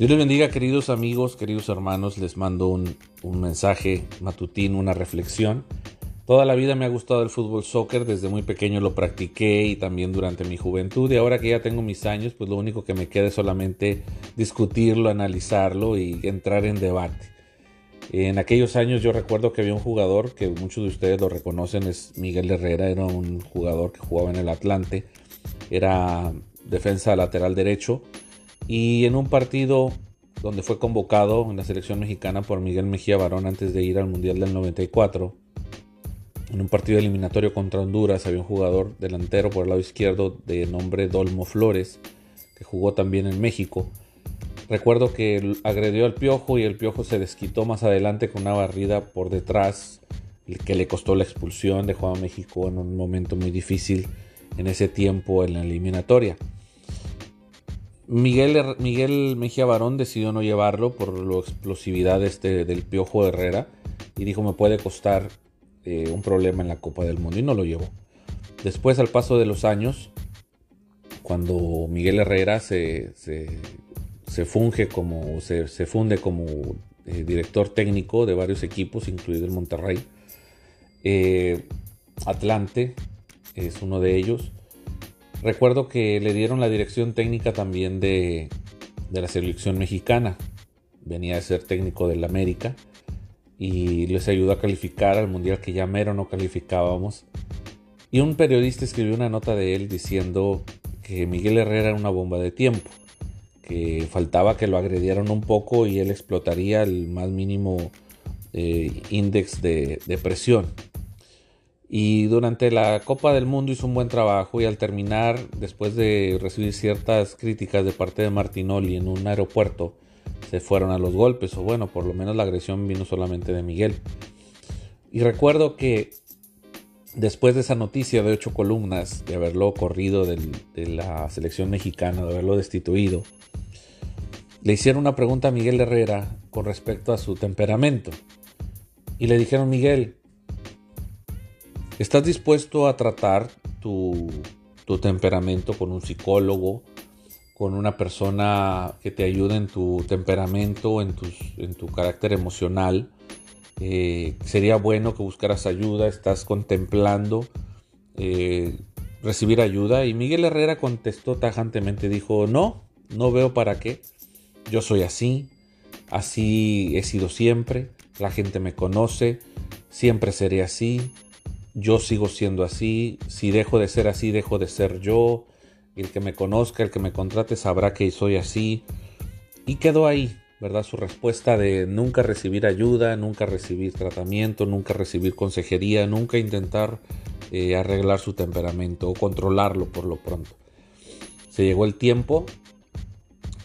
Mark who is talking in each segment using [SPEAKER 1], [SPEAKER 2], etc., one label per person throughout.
[SPEAKER 1] Dios les bendiga, queridos amigos, queridos hermanos. Les mando un, mensaje matutino, una reflexión. Toda la vida me ha gustado el fútbol soccer, desde muy pequeño lo practiqué y también durante mi juventud. Y ahora que ya tengo mis años, pues lo único que me queda es solamente discutirlo, analizarlo y entrar en debate. En aquellos años yo recuerdo que había un jugador que muchos de ustedes lo reconocen, es Miguel Herrera, era un jugador que jugaba en el Atlante, era defensa lateral derecho y en un partido donde fue convocado en la selección mexicana por Miguel Mejía Barón antes de ir al Mundial del 94. En un partido eliminatorio contra Honduras había un jugador delantero por el lado izquierdo de nombre Dolmo Flores, que jugó también en México. Recuerdo que agredió al Piojo y el Piojo se desquitó más adelante con una barrida por detrás que le costó la expulsión, dejó a México en un momento muy difícil en ese tiempo en la eliminatoria. Miguel, Miguel Mejía Barón decidió no llevarlo por la explosividad este, del Piojo Herrera y dijo me puede costar eh, un problema en la Copa del Mundo y no lo llevó. Después al paso de los años, cuando Miguel Herrera se, se, funge como, se, funde como eh, director técnico de varios equipos, incluido el Monterrey, eh, Atlante es uno de ellos, Recuerdo que le dieron la dirección técnica también de, la selección mexicana. Venía a ser técnico del América y les ayudó a calificar al mundial que ya mero no calificábamos. Y un periodista escribió una nota de él diciendo que Miguel Herrera era una bomba de tiempo, que faltaba que lo agredieran un poco y él explotaría el más mínimo eh, índice de, de presión. Y durante la Copa del Mundo hizo un buen trabajo y al terminar, después de recibir ciertas críticas de parte de Martinoli en un aeropuerto, se fueron a los golpes, o bueno, por lo menos la agresión vino solamente de Miguel. Y recuerdo que después de esa noticia de ocho columnas, de haberlo corrido de la selección mexicana, de haberlo destituido, le hicieron una pregunta a Miguel Herrera con respecto a su temperamento. Y le dijeron, Miguel, ¿Estás dispuesto a tratar tu, temperamento con un psicólogo, con una persona que te ayude en tu temperamento, en, tu carácter emocional? Eh, sería bueno que buscaras ayuda, estás contemplando eh, recibir ayuda. Y Miguel Herrera contestó tajantemente, dijo, no, no veo para qué. Yo soy así, así he sido siempre, la gente me conoce, siempre seré así, yo sigo siendo así, si dejo de ser así, dejo de ser yo, el que me conozca, el que me contrate sabrá que soy así. Y quedó ahí, ¿verdad? Su respuesta de nunca recibir ayuda, nunca recibir tratamiento, nunca recibir consejería, nunca intentar eh, arreglar su temperamento o controlarlo por lo pronto. Se llegó el tiempo,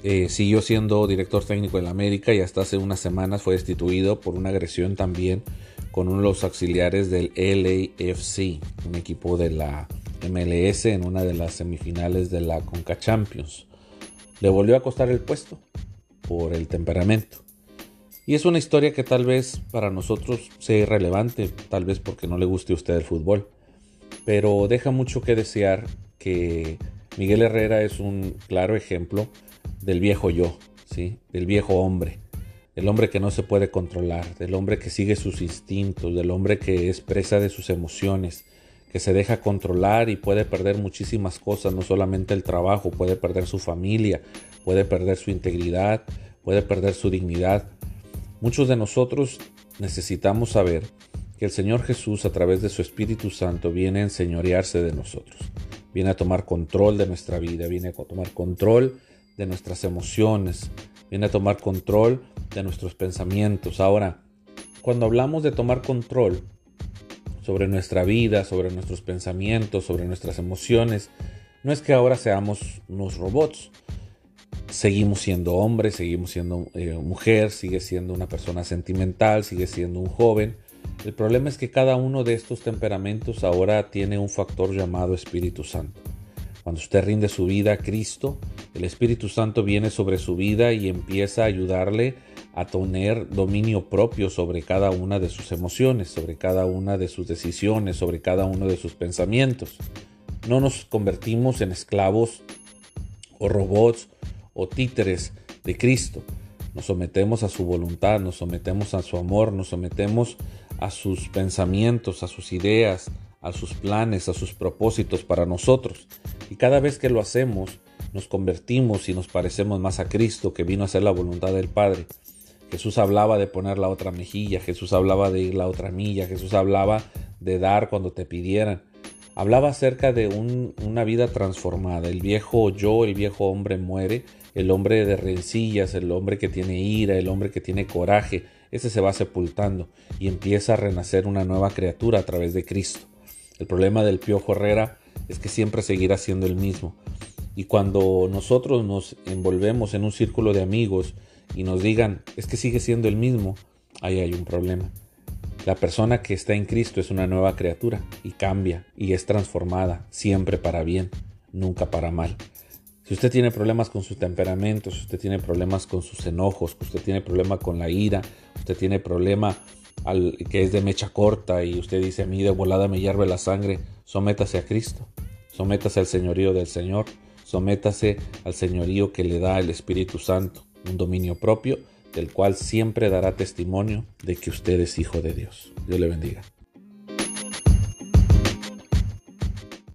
[SPEAKER 1] eh, siguió siendo director técnico en la América y hasta hace unas semanas fue destituido por una agresión también con uno de los auxiliares del LAFC, un equipo de la MLS en una de las semifinales de la Conca Champions. Le volvió a costar el puesto por el temperamento. Y es una historia que tal vez para nosotros sea irrelevante, tal vez porque no le guste a usted el fútbol. Pero deja mucho que desear que Miguel Herrera es un claro ejemplo del viejo yo, ¿sí? del viejo hombre del hombre que no se puede controlar, del hombre que sigue sus instintos, del hombre que es presa de sus emociones, que se deja controlar y puede perder muchísimas cosas, no solamente el trabajo, puede perder su familia, puede perder su integridad, puede perder su dignidad. Muchos de nosotros necesitamos saber que el Señor Jesús a través de su Espíritu Santo viene a enseñorearse de nosotros, viene a tomar control de nuestra vida, viene a tomar control de nuestras emociones, viene a tomar control de nuestros pensamientos. Ahora, cuando hablamos de tomar control sobre nuestra vida, sobre nuestros pensamientos, sobre nuestras emociones, no es que ahora seamos unos robots. Seguimos siendo hombre, seguimos siendo eh, mujer, sigue siendo una persona sentimental, sigue siendo un joven. El problema es que cada uno de estos temperamentos ahora tiene un factor llamado Espíritu Santo. Cuando usted rinde su vida a Cristo, el Espíritu Santo viene sobre su vida y empieza a ayudarle a tener dominio propio sobre cada una de sus emociones, sobre cada una de sus decisiones, sobre cada uno de sus pensamientos. No nos convertimos en esclavos o robots o títeres de Cristo. Nos sometemos a su voluntad, nos sometemos a su amor, nos sometemos a sus pensamientos, a sus ideas, a sus planes, a sus propósitos para nosotros. Y cada vez que lo hacemos, nos convertimos y nos parecemos más a Cristo que vino a hacer la voluntad del Padre. Jesús hablaba de poner la otra mejilla, Jesús hablaba de ir la otra milla, Jesús hablaba de dar cuando te pidieran. Hablaba acerca de una vida transformada. El viejo yo, el viejo hombre muere, el hombre de rencillas, el hombre que tiene ira, el hombre que tiene coraje, ese se va sepultando y empieza a renacer una nueva criatura a través de Cristo. El problema del piojo Herrera es que siempre seguirá siendo el mismo. Y cuando nosotros nos envolvemos en un círculo de amigos y nos digan, es que sigue siendo el mismo, ahí hay un problema. La persona que está en Cristo es una nueva criatura y cambia y es transformada siempre para bien, nunca para mal. Si usted tiene problemas con su temperamento, si usted tiene problemas con sus enojos, usted tiene problema con la ira, usted tiene problema al, que es de mecha corta y usted dice a mí de volada me hierve la sangre, sométase a Cristo, sométase al señorío del Señor, sométase al señorío que le da el Espíritu Santo, un dominio propio del cual siempre dará testimonio de que usted es hijo de Dios. Dios le bendiga.